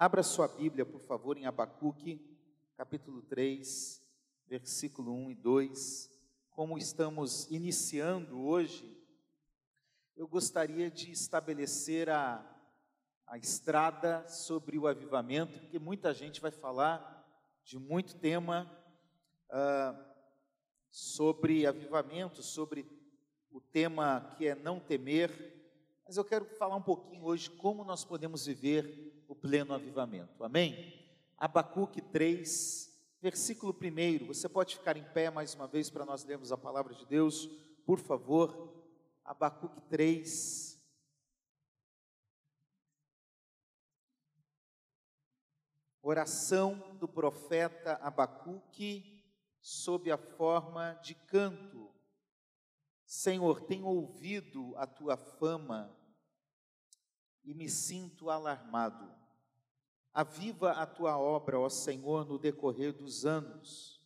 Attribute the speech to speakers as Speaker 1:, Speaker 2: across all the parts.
Speaker 1: Abra sua Bíblia, por favor, em Abacuque, capítulo 3, versículo 1 e 2. Como estamos iniciando hoje, eu gostaria de estabelecer a, a estrada sobre o avivamento, porque muita gente vai falar de muito tema uh, sobre avivamento, sobre o tema que é não temer, mas eu quero falar um pouquinho hoje como nós podemos viver o pleno avivamento. Amém? Abacuque 3, versículo 1. Você pode ficar em pé mais uma vez para nós lermos a palavra de Deus, por favor. Abacuque 3. Oração do profeta Abacuque sob a forma de canto. Senhor, tenho ouvido a tua fama e me sinto alarmado. Aviva a tua obra, ó Senhor, no decorrer dos anos,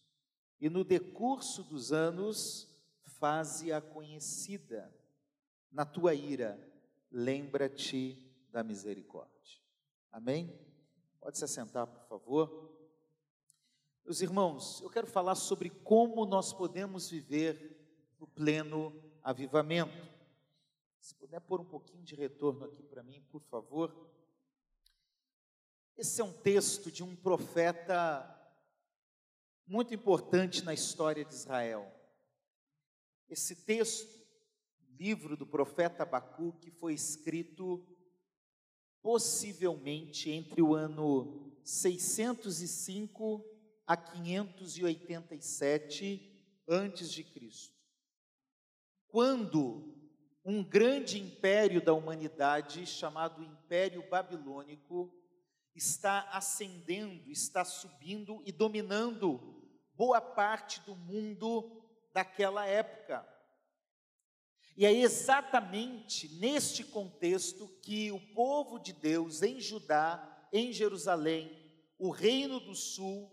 Speaker 1: e no decurso dos anos, faze-a conhecida. Na tua ira, lembra-te da misericórdia. Amém? Pode se assentar, por favor. Meus irmãos, eu quero falar sobre como nós podemos viver no pleno avivamento. Se puder pôr um pouquinho de retorno aqui para mim, por favor. Esse é um texto de um profeta muito importante na história de Israel. Esse texto, livro do profeta Abacuque, foi escrito possivelmente entre o ano 605 a 587 antes de Cristo. Quando um grande império da humanidade, chamado Império Babilônico, está ascendendo, está subindo e dominando boa parte do mundo daquela época. E é exatamente neste contexto que o povo de Deus em Judá, em Jerusalém, o reino do sul,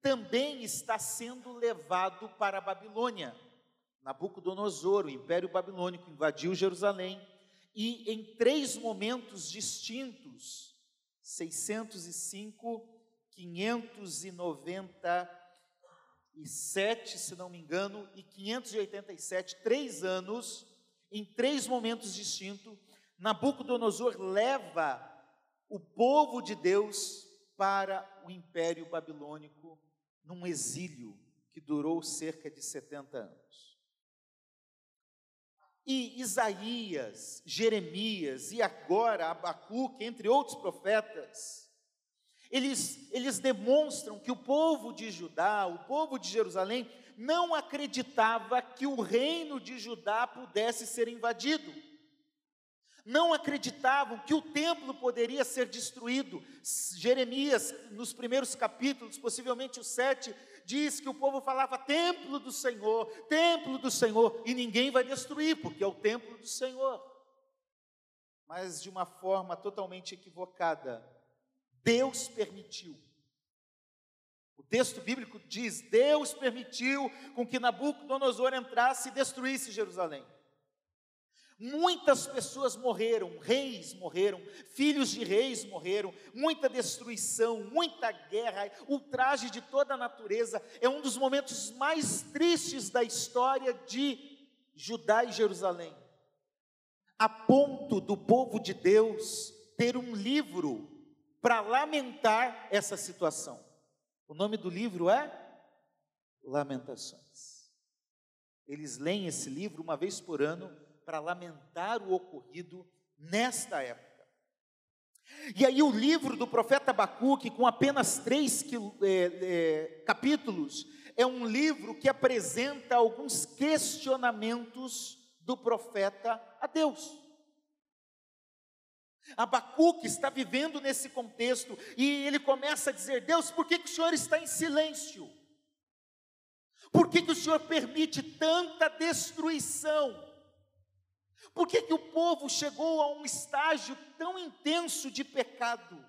Speaker 1: também está sendo levado para a Babilônia. Nabucodonosor, o Império Babilônico, invadiu Jerusalém e em três momentos distintos, 605, 597, se não me engano, e 587, três anos, em três momentos distintos, Nabucodonosor leva o povo de Deus para o Império Babilônico num exílio que durou cerca de 70 anos. E Isaías, Jeremias e agora Abacuque, entre outros profetas, eles, eles demonstram que o povo de Judá, o povo de Jerusalém, não acreditava que o reino de Judá pudesse ser invadido. Não acreditavam que o templo poderia ser destruído. Jeremias, nos primeiros capítulos, possivelmente o sete, diz que o povo falava templo do Senhor, templo do Senhor, e ninguém vai destruir, porque é o templo do Senhor. Mas de uma forma totalmente equivocada, Deus permitiu. O texto bíblico diz: Deus permitiu com que Nabucodonosor entrasse e destruísse Jerusalém. Muitas pessoas morreram, reis morreram, filhos de reis morreram, muita destruição, muita guerra, ultraje de toda a natureza. É um dos momentos mais tristes da história de Judá e Jerusalém. A ponto do povo de Deus ter um livro para lamentar essa situação. O nome do livro é Lamentações. Eles leem esse livro uma vez por ano para lamentar o ocorrido nesta época. E aí o livro do profeta Abacuque, com apenas três é, é, capítulos, é um livro que apresenta alguns questionamentos do profeta a Deus. Abacuque está vivendo nesse contexto e ele começa a dizer: Deus, por que, que o Senhor está em silêncio? Por que, que o Senhor permite tanta destruição? Por que, que o povo chegou a um estágio tão intenso de pecado?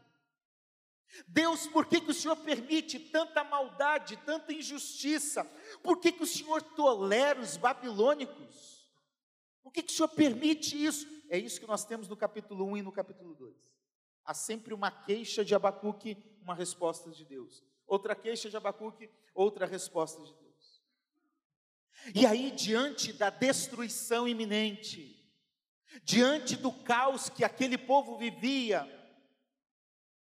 Speaker 1: Deus, por que, que o Senhor permite tanta maldade, tanta injustiça? Por que, que o Senhor tolera os babilônicos? Por que, que o Senhor permite isso? É isso que nós temos no capítulo 1 e no capítulo 2. Há sempre uma queixa de Abacuque, uma resposta de Deus. Outra queixa de Abacuque, outra resposta de Deus. E aí, diante da destruição iminente, diante do caos que aquele povo vivia,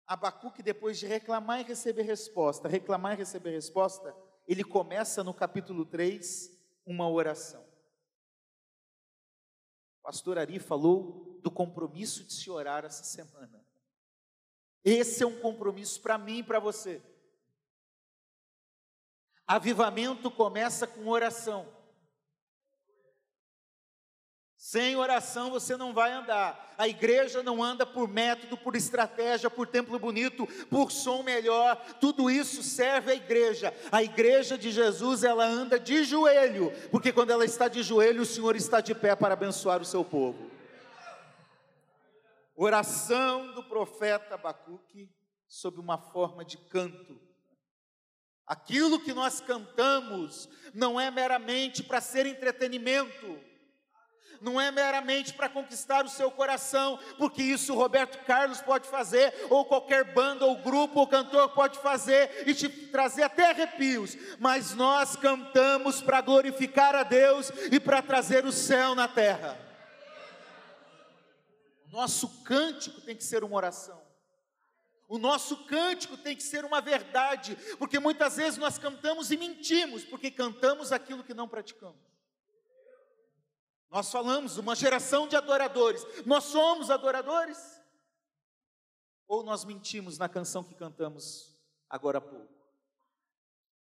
Speaker 1: Abacuque, depois de reclamar e receber resposta, reclamar e receber resposta, ele começa no capítulo 3 uma oração. O pastor Ari falou do compromisso de se orar essa semana. Esse é um compromisso para mim e para você. Avivamento começa com oração. Sem oração você não vai andar. A igreja não anda por método, por estratégia, por templo bonito, por som melhor. Tudo isso serve à igreja. A igreja de Jesus, ela anda de joelho, porque quando ela está de joelho, o Senhor está de pé para abençoar o seu povo. Oração do profeta Abacuque sob uma forma de canto. Aquilo que nós cantamos não é meramente para ser entretenimento não é meramente para conquistar o seu coração, porque isso o Roberto Carlos pode fazer, ou qualquer banda, ou grupo, ou cantor pode fazer e te trazer até arrepios, mas nós cantamos para glorificar a Deus e para trazer o céu na terra. O nosso cântico tem que ser uma oração. O nosso cântico tem que ser uma verdade, porque muitas vezes nós cantamos e mentimos, porque cantamos aquilo que não praticamos. Nós falamos uma geração de adoradores. Nós somos adoradores? Ou nós mentimos na canção que cantamos agora há pouco?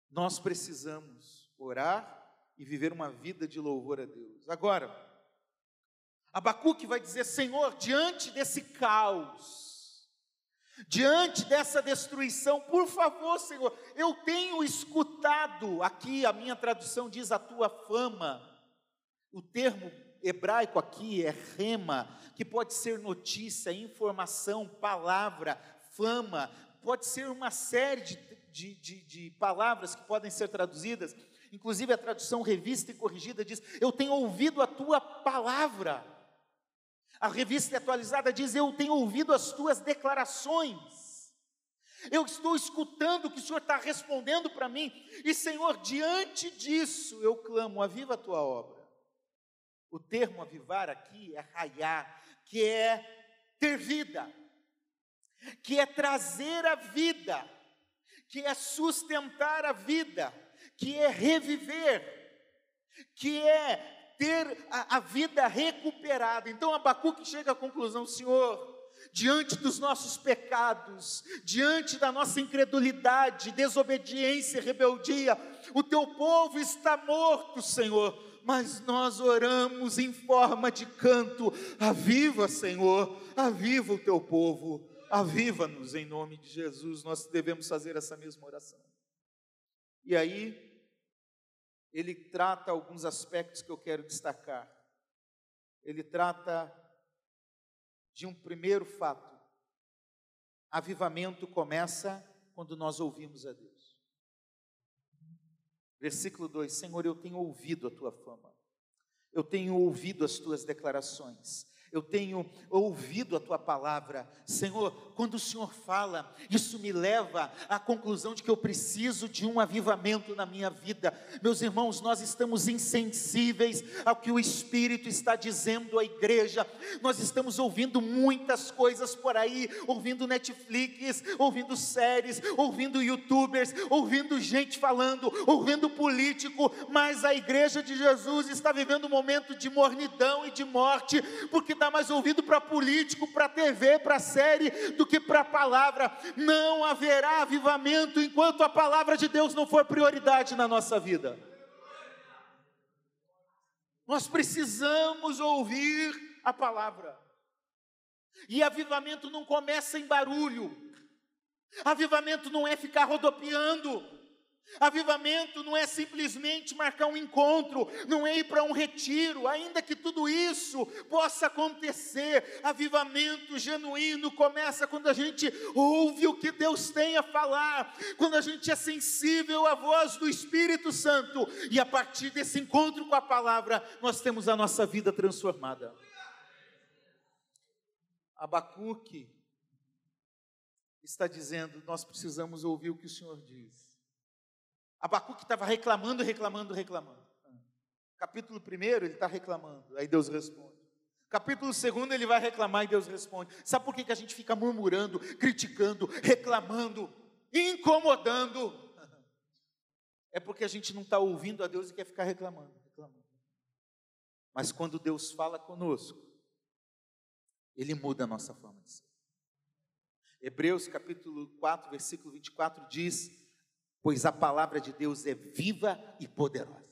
Speaker 1: Nós precisamos orar e viver uma vida de louvor a Deus. Agora, Abacuque vai dizer: Senhor, diante desse caos, diante dessa destruição, por favor, Senhor, eu tenho escutado, aqui a minha tradução diz a tua fama, o termo hebraico aqui é rema, que pode ser notícia, informação, palavra, fama, pode ser uma série de, de, de, de palavras que podem ser traduzidas. Inclusive a tradução revista e corrigida diz: Eu tenho ouvido a tua palavra. A revista atualizada diz: Eu tenho ouvido as tuas declarações. Eu estou escutando o que o Senhor está respondendo para mim, e Senhor, diante disso eu clamo: aviva a tua obra. O termo avivar aqui é raiar, que é ter vida, que é trazer a vida, que é sustentar a vida, que é reviver, que é ter a, a vida recuperada. Então Abacuque chega à conclusão, Senhor, diante dos nossos pecados, diante da nossa incredulidade, desobediência, rebeldia, o teu povo está morto, Senhor mas nós oramos em forma de canto. Aviva, Senhor, aviva o teu povo, aviva-nos em nome de Jesus. Nós devemos fazer essa mesma oração. E aí, ele trata alguns aspectos que eu quero destacar. Ele trata de um primeiro fato. Avivamento começa quando nós ouvimos a Deus. Versículo 2: Senhor, eu tenho ouvido a tua fama, eu tenho ouvido as tuas declarações, eu tenho ouvido a tua palavra. Senhor, quando o Senhor fala, isso me leva à conclusão de que eu preciso de um avivamento na minha vida. Meus irmãos, nós estamos insensíveis ao que o Espírito está dizendo à igreja. Nós estamos ouvindo muitas coisas por aí, ouvindo Netflix, ouvindo séries, ouvindo youtubers, ouvindo gente falando, ouvindo político, mas a igreja de Jesus está vivendo um momento de mornidão e de morte, porque dá mais ouvido para político, para TV, para série, do que para a palavra. Não haverá avivamento enquanto a palavra de Deus não for prioridade na nossa vida. Nós precisamos ouvir a palavra. E avivamento não começa em barulho. Avivamento não é ficar rodopiando. Avivamento não é simplesmente marcar um encontro, não é ir para um retiro, ainda que tudo isso possa acontecer. Avivamento genuíno começa quando a gente ouve o que Deus tem a falar, quando a gente é sensível à voz do Espírito Santo, e a partir desse encontro com a palavra, nós temos a nossa vida transformada. Abacuque está dizendo: nós precisamos ouvir o que o Senhor diz. Abacuque estava reclamando, reclamando, reclamando. Capítulo 1, ele está reclamando, aí Deus responde. Capítulo 2, ele vai reclamar e Deus responde. Sabe por que, que a gente fica murmurando, criticando, reclamando, incomodando? É porque a gente não está ouvindo a Deus e quer ficar reclamando, reclamando. Mas quando Deus fala conosco, Ele muda a nossa forma de ser. Hebreus capítulo 4, versículo 24 diz: Pois a palavra de Deus é viva e poderosa.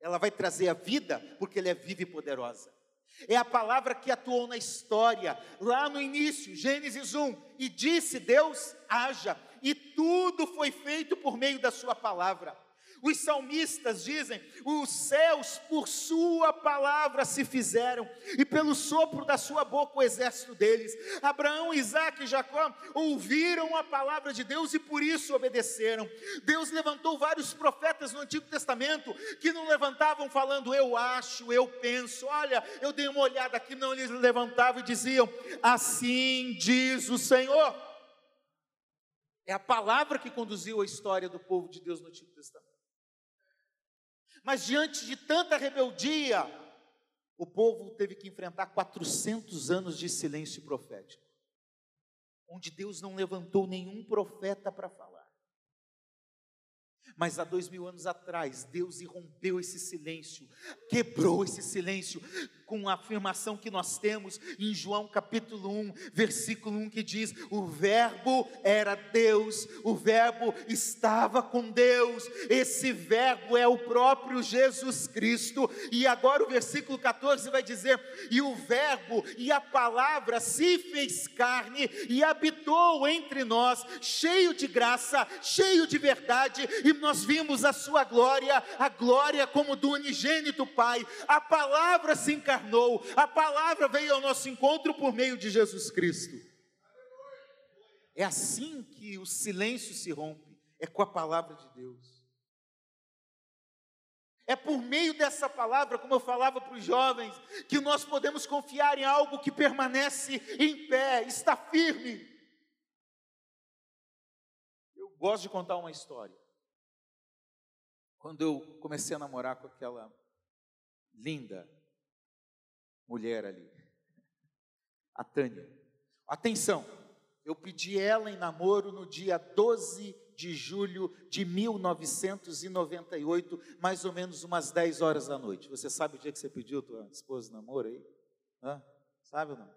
Speaker 1: Ela vai trazer a vida, porque ela é viva e poderosa. É a palavra que atuou na história, lá no início, Gênesis 1, e disse Deus: haja, e tudo foi feito por meio da Sua palavra. Os salmistas dizem: os céus por Sua palavra se fizeram, e pelo sopro da Sua boca o exército deles. Abraão, Isaac e Jacó ouviram a palavra de Deus e por isso obedeceram. Deus levantou vários profetas no Antigo Testamento que não levantavam falando, eu acho, eu penso, olha, eu dei uma olhada aqui, não, eles levantavam e diziam: assim diz o Senhor. É a palavra que conduziu a história do povo de Deus no Antigo Testamento. Mas diante de tanta rebeldia, o povo teve que enfrentar 400 anos de silêncio profético, onde Deus não levantou nenhum profeta para falar. Mas há dois mil anos atrás, Deus irrompeu esse silêncio, quebrou esse silêncio, com a afirmação que nós temos em João capítulo 1, versículo 1, que diz: O Verbo era Deus, o Verbo estava com Deus, esse Verbo é o próprio Jesus Cristo, e agora o versículo 14 vai dizer: E o Verbo e a palavra se fez carne e habitou entre nós, cheio de graça, cheio de verdade, e nós vimos a sua glória, a glória como do unigênito Pai, a palavra se encarnou encarnou, a palavra veio ao nosso encontro por meio de Jesus Cristo. É assim que o silêncio se rompe, é com a palavra de Deus. É por meio dessa palavra, como eu falava para os jovens, que nós podemos confiar em algo que permanece em pé, está firme. Eu gosto de contar uma história. Quando eu comecei a namorar com aquela linda mulher ali, a Tânia. Atenção, eu pedi ela em namoro no dia 12 de julho de 1998, mais ou menos umas 10 horas da noite. Você sabe o dia que você pediu tua esposa em namoro aí? Hã? Sabe ou não?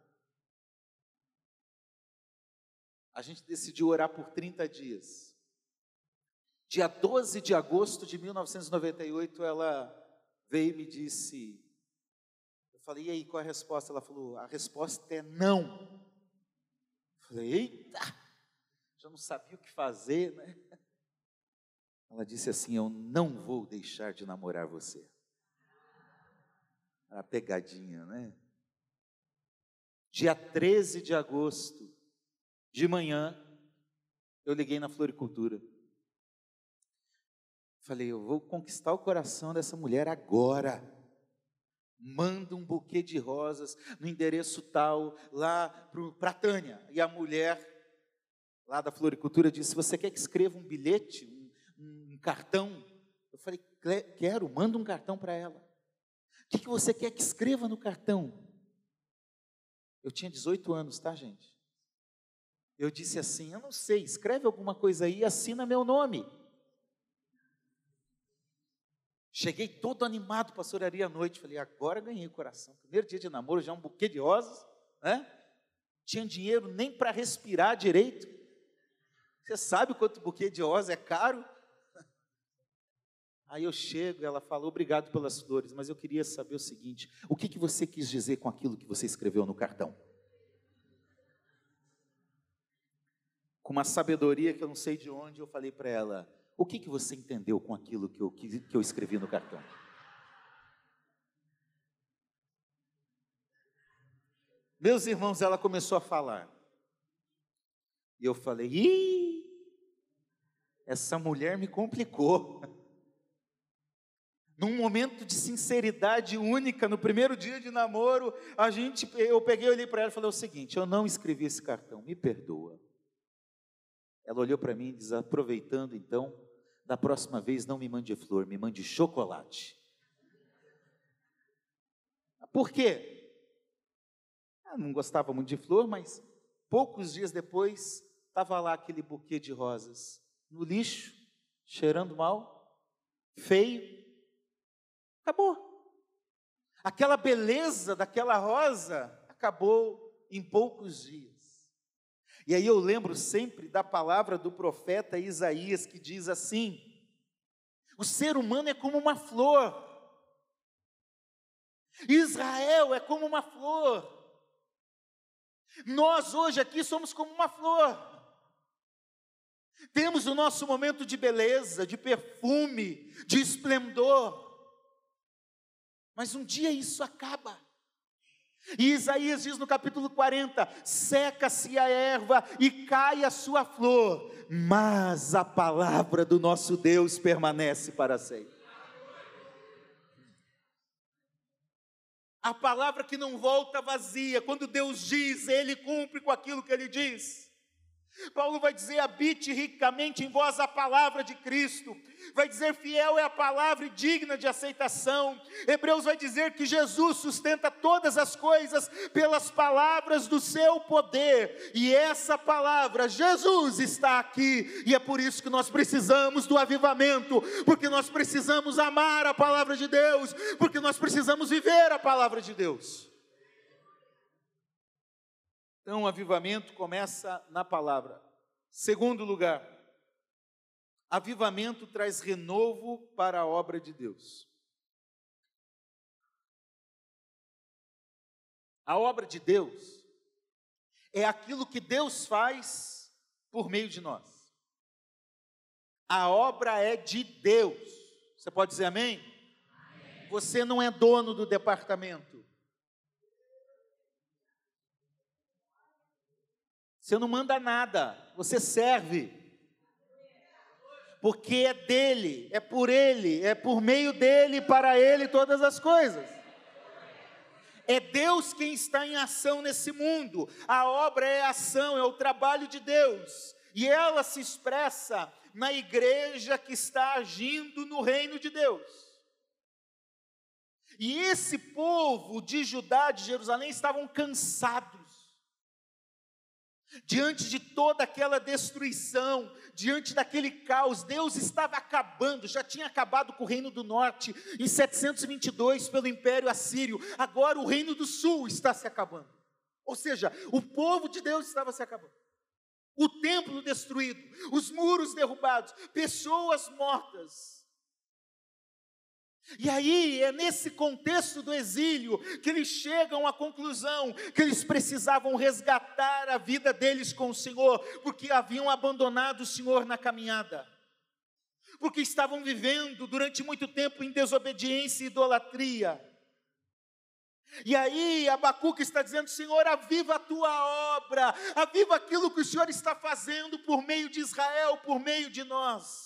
Speaker 1: A gente decidiu orar por 30 dias. Dia 12 de agosto de 1998, ela veio e me disse: falei, e aí, qual é a resposta? Ela falou, a resposta é não. Eu falei, eita, já não sabia o que fazer, né? Ela disse assim: Eu não vou deixar de namorar você. A pegadinha, né? Dia 13 de agosto, de manhã, eu liguei na floricultura. Falei, eu vou conquistar o coração dessa mulher agora manda um buquê de rosas no endereço tal, lá para a Tânia. E a mulher, lá da floricultura, disse: Você quer que escreva um bilhete, um, um cartão? Eu falei: Quero, manda um cartão para ela. O que, que você quer que escreva no cartão? Eu tinha 18 anos, tá, gente? Eu disse assim: Eu não sei, escreve alguma coisa aí assina meu nome. Cheguei todo animado para a soraria à noite. Falei, agora ganhei o coração. Primeiro dia de namoro, já um buquê de rosas, né? Tinha dinheiro nem para respirar direito. Você sabe quanto buquê de rosas é caro? Aí eu chego ela fala, obrigado pelas flores, mas eu queria saber o seguinte: o que, que você quis dizer com aquilo que você escreveu no cartão? Com uma sabedoria que eu não sei de onde, eu falei para ela: o que, que você entendeu com aquilo que eu, que, que eu escrevi no cartão? Meus irmãos, ela começou a falar. E eu falei: ih, essa mulher me complicou. Num momento de sinceridade única, no primeiro dia de namoro, a gente, eu peguei, olhei para ela e falei o seguinte: eu não escrevi esse cartão, me perdoa. Ela olhou para mim e disse: aproveitando então, da próxima vez não me mande flor, me mande chocolate. Por quê? Eu não gostava muito de flor, mas poucos dias depois estava lá aquele buquê de rosas no lixo, cheirando mal, feio. Acabou. Aquela beleza daquela rosa acabou em poucos dias. E aí eu lembro sempre da palavra do profeta Isaías que diz assim: o ser humano é como uma flor, Israel é como uma flor, nós hoje aqui somos como uma flor, temos o nosso momento de beleza, de perfume, de esplendor, mas um dia isso acaba. E Isaías diz no capítulo 40: seca-se a erva e cai a sua flor, mas a palavra do nosso Deus permanece para sempre. A palavra que não volta vazia, quando Deus diz, Ele cumpre com aquilo que Ele diz. Paulo vai dizer: habite ricamente em vós a palavra de Cristo. Vai dizer: fiel é a palavra e digna de aceitação. Hebreus vai dizer que Jesus sustenta todas as coisas pelas palavras do seu poder. E essa palavra, Jesus, está aqui. E é por isso que nós precisamos do avivamento, porque nós precisamos amar a palavra de Deus, porque nós precisamos viver a palavra de Deus. Então, o avivamento começa na palavra. Segundo lugar, avivamento traz renovo para a obra de Deus. A obra de Deus é aquilo que Deus faz por meio de nós. A obra é de Deus. Você pode dizer amém? amém. Você não é dono do departamento. Você não manda nada, você serve. Porque é dele, é por ele, é por meio dele, para ele todas as coisas. É Deus quem está em ação nesse mundo. A obra é a ação, é o trabalho de Deus. E ela se expressa na igreja que está agindo no reino de Deus. E esse povo de Judá, de Jerusalém, estavam cansados Diante de toda aquela destruição, diante daquele caos, Deus estava acabando, já tinha acabado com o reino do norte em 722 pelo Império Assírio, agora o reino do sul está se acabando. Ou seja, o povo de Deus estava se acabando. O templo destruído, os muros derrubados, pessoas mortas. E aí é nesse contexto do exílio que eles chegam à conclusão que eles precisavam resgatar a vida deles com o Senhor, porque haviam abandonado o Senhor na caminhada, porque estavam vivendo durante muito tempo em desobediência e idolatria. E aí Abacuque está dizendo: Senhor, aviva a tua obra, aviva aquilo que o Senhor está fazendo por meio de Israel, por meio de nós.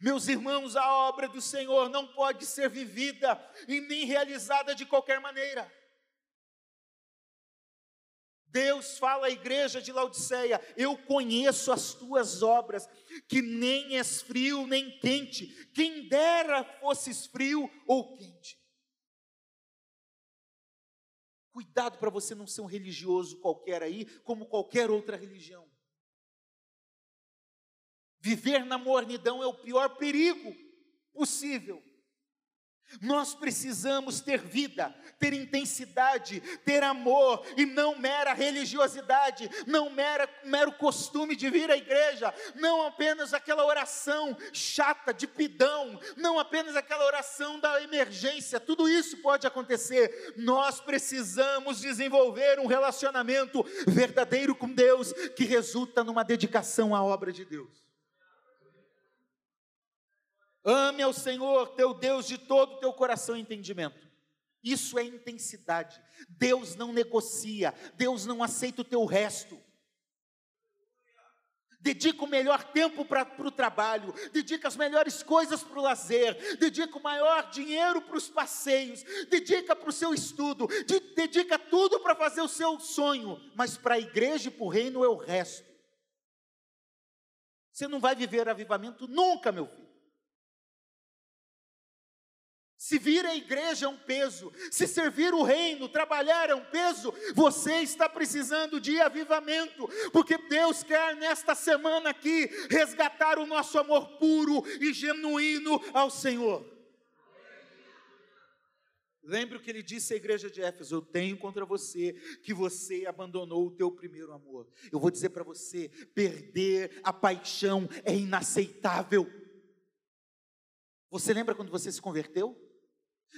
Speaker 1: Meus irmãos, a obra do Senhor não pode ser vivida e nem realizada de qualquer maneira. Deus fala à igreja de Laodiceia: Eu conheço as tuas obras, que nem és frio nem quente, quem dera fosses frio ou quente. Cuidado para você não ser um religioso qualquer aí, como qualquer outra religião. Viver na mornidão é o pior perigo possível. Nós precisamos ter vida, ter intensidade, ter amor e não mera religiosidade, não mera, mero costume de vir à igreja, não apenas aquela oração chata de pidão, não apenas aquela oração da emergência, tudo isso pode acontecer. Nós precisamos desenvolver um relacionamento verdadeiro com Deus que resulta numa dedicação à obra de Deus. Ame ao Senhor teu Deus de todo o teu coração e entendimento. Isso é intensidade. Deus não negocia, Deus não aceita o teu resto. Dedica o melhor tempo para o trabalho, dedica as melhores coisas para o lazer, dedica o maior dinheiro para os passeios, dedica para o seu estudo, dedica tudo para fazer o seu sonho, mas para a igreja e para o reino é o resto. Você não vai viver avivamento nunca, meu filho. Se vir a igreja é um peso, se servir o reino, trabalhar é um peso, você está precisando de avivamento, porque Deus quer nesta semana aqui resgatar o nosso amor puro e genuíno ao Senhor. Lembre o que ele disse à igreja de Éfeso: Eu tenho contra você que você abandonou o teu primeiro amor. Eu vou dizer para você: perder a paixão é inaceitável. Você lembra quando você se converteu?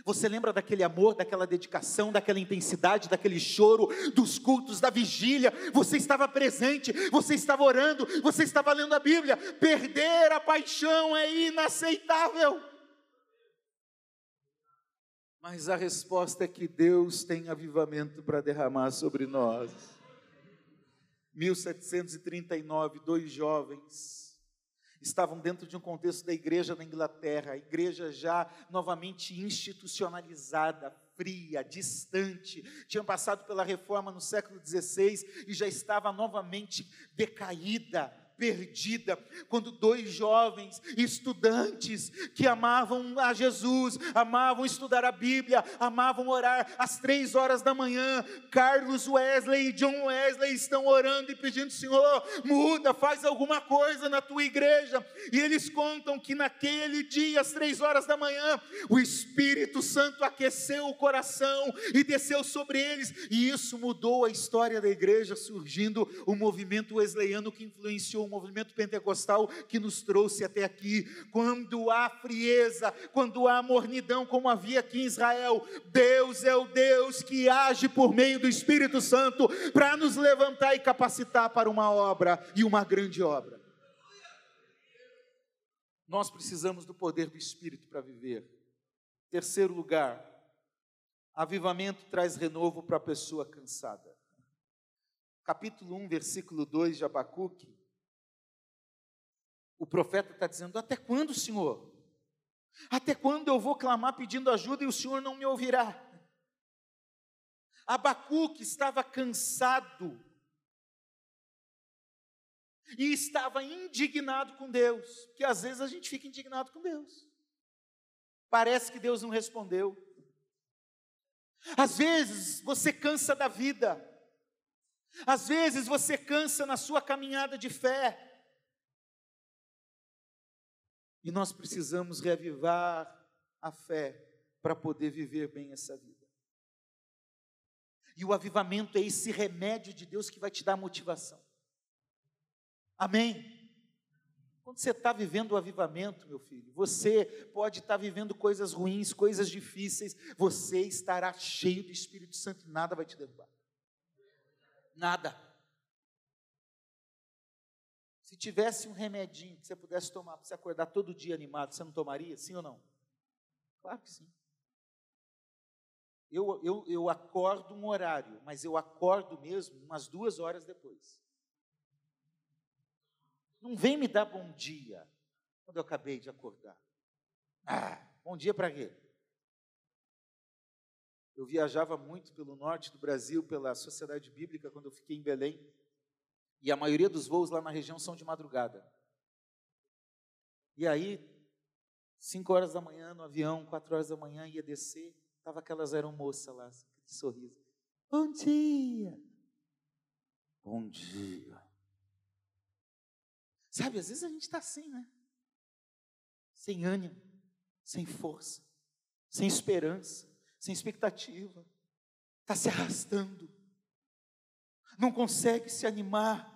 Speaker 1: Você lembra daquele amor, daquela dedicação, daquela intensidade, daquele choro, dos cultos, da vigília? Você estava presente, você estava orando, você estava lendo a Bíblia. Perder a paixão é inaceitável. Mas a resposta é que Deus tem avivamento para derramar sobre nós. 1739, dois jovens estavam dentro de um contexto da igreja da Inglaterra, a igreja já novamente institucionalizada, fria, distante, tinha passado pela reforma no século XVI e já estava novamente decaída, perdida, quando dois jovens estudantes que amavam a Jesus, amavam estudar a Bíblia, amavam orar às três horas da manhã, Carlos Wesley e John Wesley estão orando e pedindo: Senhor, muda, faz alguma coisa na tua igreja. E eles contam que naquele dia, às três horas da manhã, o Espírito Santo aqueceu o coração e desceu sobre eles, e isso mudou a história da igreja, surgindo o movimento wesleyano que influenciou movimento pentecostal que nos trouxe até aqui. Quando há frieza, quando há mornidão, como havia aqui em Israel, Deus é o Deus que age por meio do Espírito Santo para nos levantar e capacitar para uma obra e uma grande obra. Nós precisamos do poder do Espírito para viver. Terceiro lugar, avivamento traz renovo para a pessoa cansada. Capítulo 1, versículo 2 de Abacuque o profeta está dizendo: Até quando, Senhor? Até quando eu vou clamar pedindo ajuda e o Senhor não me ouvirá? Abacuque estava cansado e estava indignado com Deus, porque às vezes a gente fica indignado com Deus. Parece que Deus não respondeu. Às vezes você cansa da vida. Às vezes você cansa na sua caminhada de fé. E nós precisamos reavivar a fé para poder viver bem essa vida. E o avivamento é esse remédio de Deus que vai te dar motivação. Amém? Quando você está vivendo o avivamento, meu filho, você pode estar tá vivendo coisas ruins, coisas difíceis, você estará cheio do Espírito Santo e nada vai te derrubar. Nada. Se tivesse um remedinho que você pudesse tomar para você acordar todo dia animado, você não tomaria? Sim ou não? Claro que sim. Eu, eu, eu acordo um horário, mas eu acordo mesmo umas duas horas depois. Não vem me dar bom dia quando eu acabei de acordar. Ah, bom dia para quê? Eu viajava muito pelo norte do Brasil, pela Sociedade Bíblica, quando eu fiquei em Belém. E a maioria dos voos lá na região são de madrugada. E aí, cinco horas da manhã no avião, quatro horas da manhã ia descer, tava aquelas aeromoças lá, assim, de sorriso. Bom dia. Bom dia. Sabe, às vezes a gente está assim, né? Sem ânimo, sem força, sem esperança, sem expectativa. Está se arrastando não consegue se animar.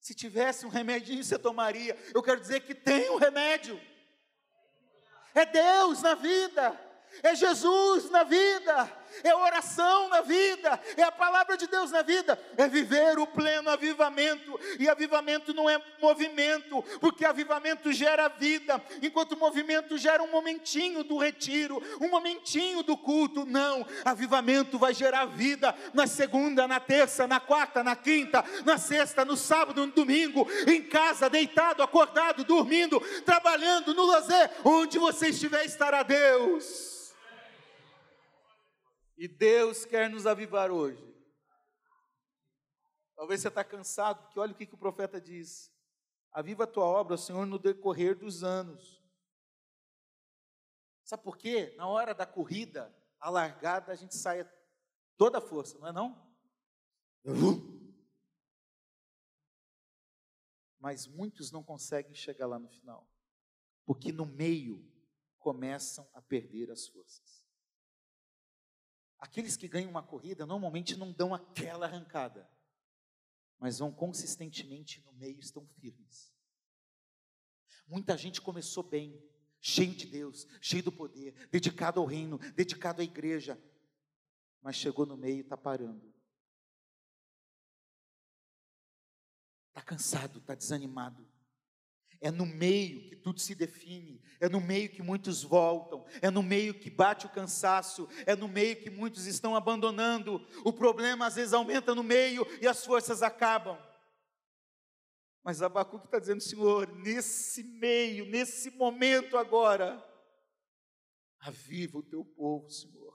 Speaker 1: Se tivesse um remedinho, você tomaria. Eu quero dizer que tem um remédio. É Deus na vida é Jesus na vida, é oração na vida, é a palavra de Deus na vida, é viver o pleno avivamento. E avivamento não é movimento, porque avivamento gera vida, enquanto movimento gera um momentinho do retiro, um momentinho do culto. Não, avivamento vai gerar vida na segunda, na terça, na quarta, na quinta, na sexta, no sábado, no domingo, em casa, deitado, acordado, dormindo, trabalhando, no lazer, onde você estiver, estará Deus. E Deus quer nos avivar hoje. Talvez você está cansado, porque olha o que, que o profeta diz. Aviva a tua obra, Senhor, no decorrer dos anos. Sabe por quê? Na hora da corrida, a largada, a gente sai toda a força, não é não? Mas muitos não conseguem chegar lá no final, porque no meio começam a perder as forças. Aqueles que ganham uma corrida normalmente não dão aquela arrancada, mas vão consistentemente no meio, estão firmes. Muita gente começou bem, cheio de Deus, cheio do poder, dedicado ao reino, dedicado à igreja, mas chegou no meio e está parando. Está cansado, está desanimado. É no meio que tudo se define, é no meio que muitos voltam, é no meio que bate o cansaço, é no meio que muitos estão abandonando. O problema às vezes aumenta no meio e as forças acabam. Mas Abacuque está dizendo, Senhor, nesse meio, nesse momento agora, aviva o teu povo, Senhor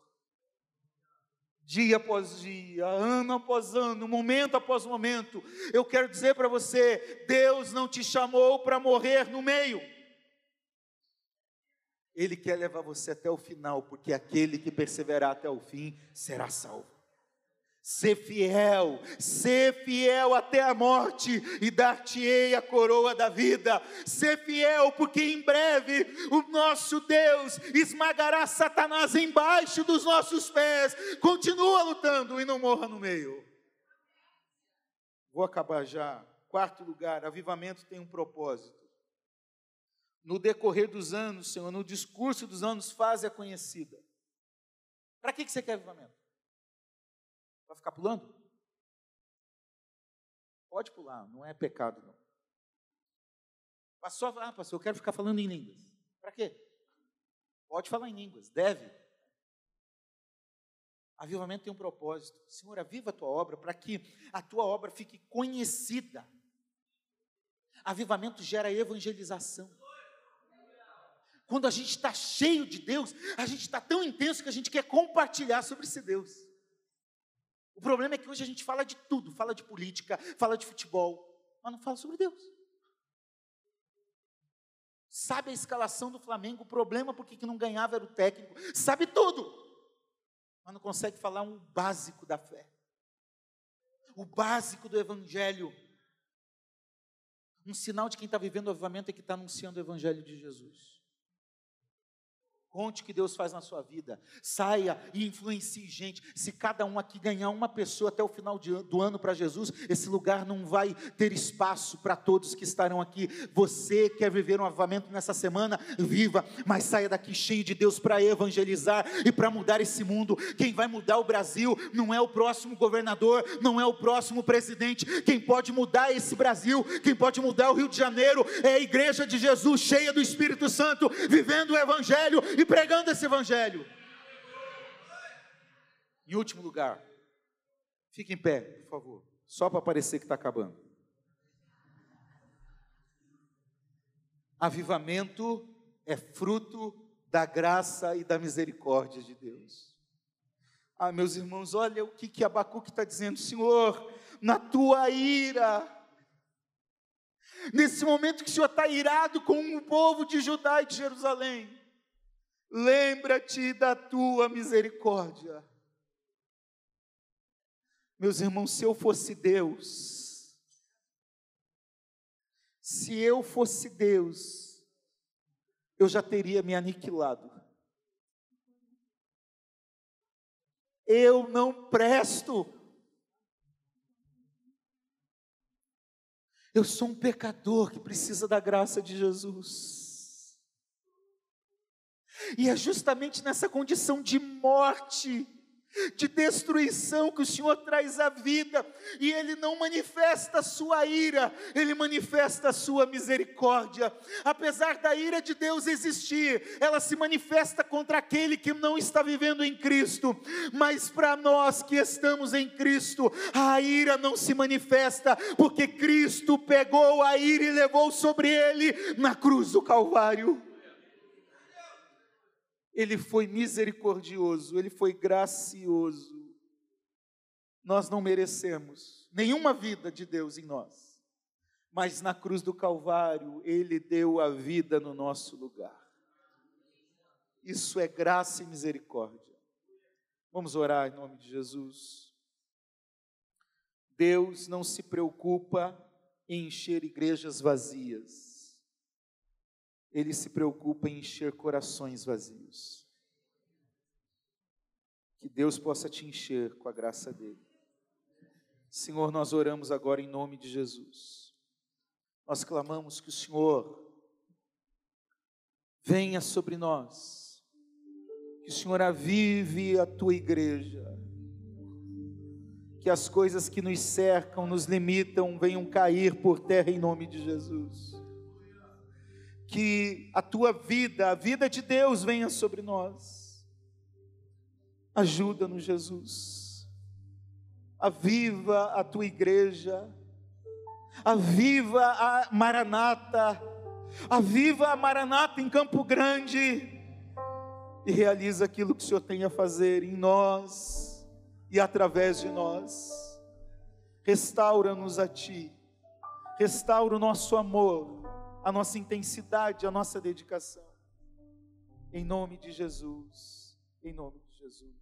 Speaker 1: dia após dia, ano após ano, momento após momento. Eu quero dizer para você: Deus não te chamou para morrer no meio. Ele quer levar você até o final, porque aquele que perseverar até o fim será salvo. Ser fiel, ser fiel até a morte e dar-te-ei a coroa da vida. Ser fiel, porque em breve o nosso Deus esmagará Satanás embaixo dos nossos pés. Continua lutando e não morra no meio. Vou acabar já. Quarto lugar, avivamento tem um propósito. No decorrer dos anos, Senhor, no discurso dos anos, fase a conhecida. Para que você quer avivamento? Vai ficar pulando? Pode pular, não é pecado não. Pastor, ah, pastor, eu quero ficar falando em línguas. Para quê? Pode falar em línguas, deve. Avivamento tem um propósito. Senhor, aviva a tua obra para que a tua obra fique conhecida. Avivamento gera evangelização. Quando a gente está cheio de Deus, a gente está tão intenso que a gente quer compartilhar sobre esse Deus. O problema é que hoje a gente fala de tudo, fala de política, fala de futebol, mas não fala sobre Deus. Sabe a escalação do Flamengo, o problema porque que não ganhava era o técnico, sabe tudo, mas não consegue falar um básico da fé. O básico do evangelho. Um sinal de quem está vivendo o avivamento é que está anunciando o evangelho de Jesus. Conte o que Deus faz na sua vida. Saia e influencie gente. Se cada um aqui ganhar uma pessoa até o final do ano para Jesus, esse lugar não vai ter espaço para todos que estarão aqui. Você quer viver um avivamento nessa semana? Viva, mas saia daqui cheio de Deus para evangelizar e para mudar esse mundo. Quem vai mudar o Brasil não é o próximo governador, não é o próximo presidente. Quem pode mudar esse Brasil, quem pode mudar o Rio de Janeiro é a igreja de Jesus, cheia do Espírito Santo, vivendo o Evangelho e pregando esse evangelho. Em último lugar, fique em pé, por favor, só para parecer que está acabando. Avivamento é fruto da graça e da misericórdia de Deus. Ah, meus irmãos, olha o que, que Abacuque está dizendo, Senhor, na tua ira, nesse momento que o Senhor está irado com o povo de Judá e de Jerusalém, lembra-te da tua misericórdia. Meus irmãos, se eu fosse Deus, se eu fosse Deus, eu já teria me aniquilado. Eu não presto. Eu sou um pecador que precisa da graça de Jesus. E é justamente nessa condição de morte, de destruição que o Senhor traz a vida, e Ele não manifesta a sua ira, Ele manifesta a sua misericórdia. Apesar da ira de Deus existir, ela se manifesta contra aquele que não está vivendo em Cristo, mas para nós que estamos em Cristo, a ira não se manifesta, porque Cristo pegou a ira e levou sobre Ele na cruz do Calvário ele foi misericordioso, ele foi gracioso. Nós não merecemos nenhuma vida de Deus em nós, mas na cruz do Calvário ele deu a vida no nosso lugar. Isso é graça e misericórdia. Vamos orar em nome de Jesus. Deus não se preocupa em encher igrejas vazias, Ele se preocupa em encher corações vazios. Que Deus possa te encher com a graça dEle. Senhor, nós oramos agora em nome de Jesus. Nós clamamos que o Senhor venha sobre nós, que o Senhor avive a tua igreja, que as coisas que nos cercam, nos limitam, venham cair por terra em nome de Jesus. Que a tua vida, a vida de Deus venha sobre nós. Ajuda-nos, Jesus. Aviva a tua igreja. Aviva a Maranata. Aviva a Maranata em Campo Grande. E realiza aquilo que o Senhor tem a fazer em nós e através de nós. Restaura-nos a Ti, restaura o nosso amor, a nossa intensidade, a nossa dedicação. Em nome de Jesus, em nome de Jesus.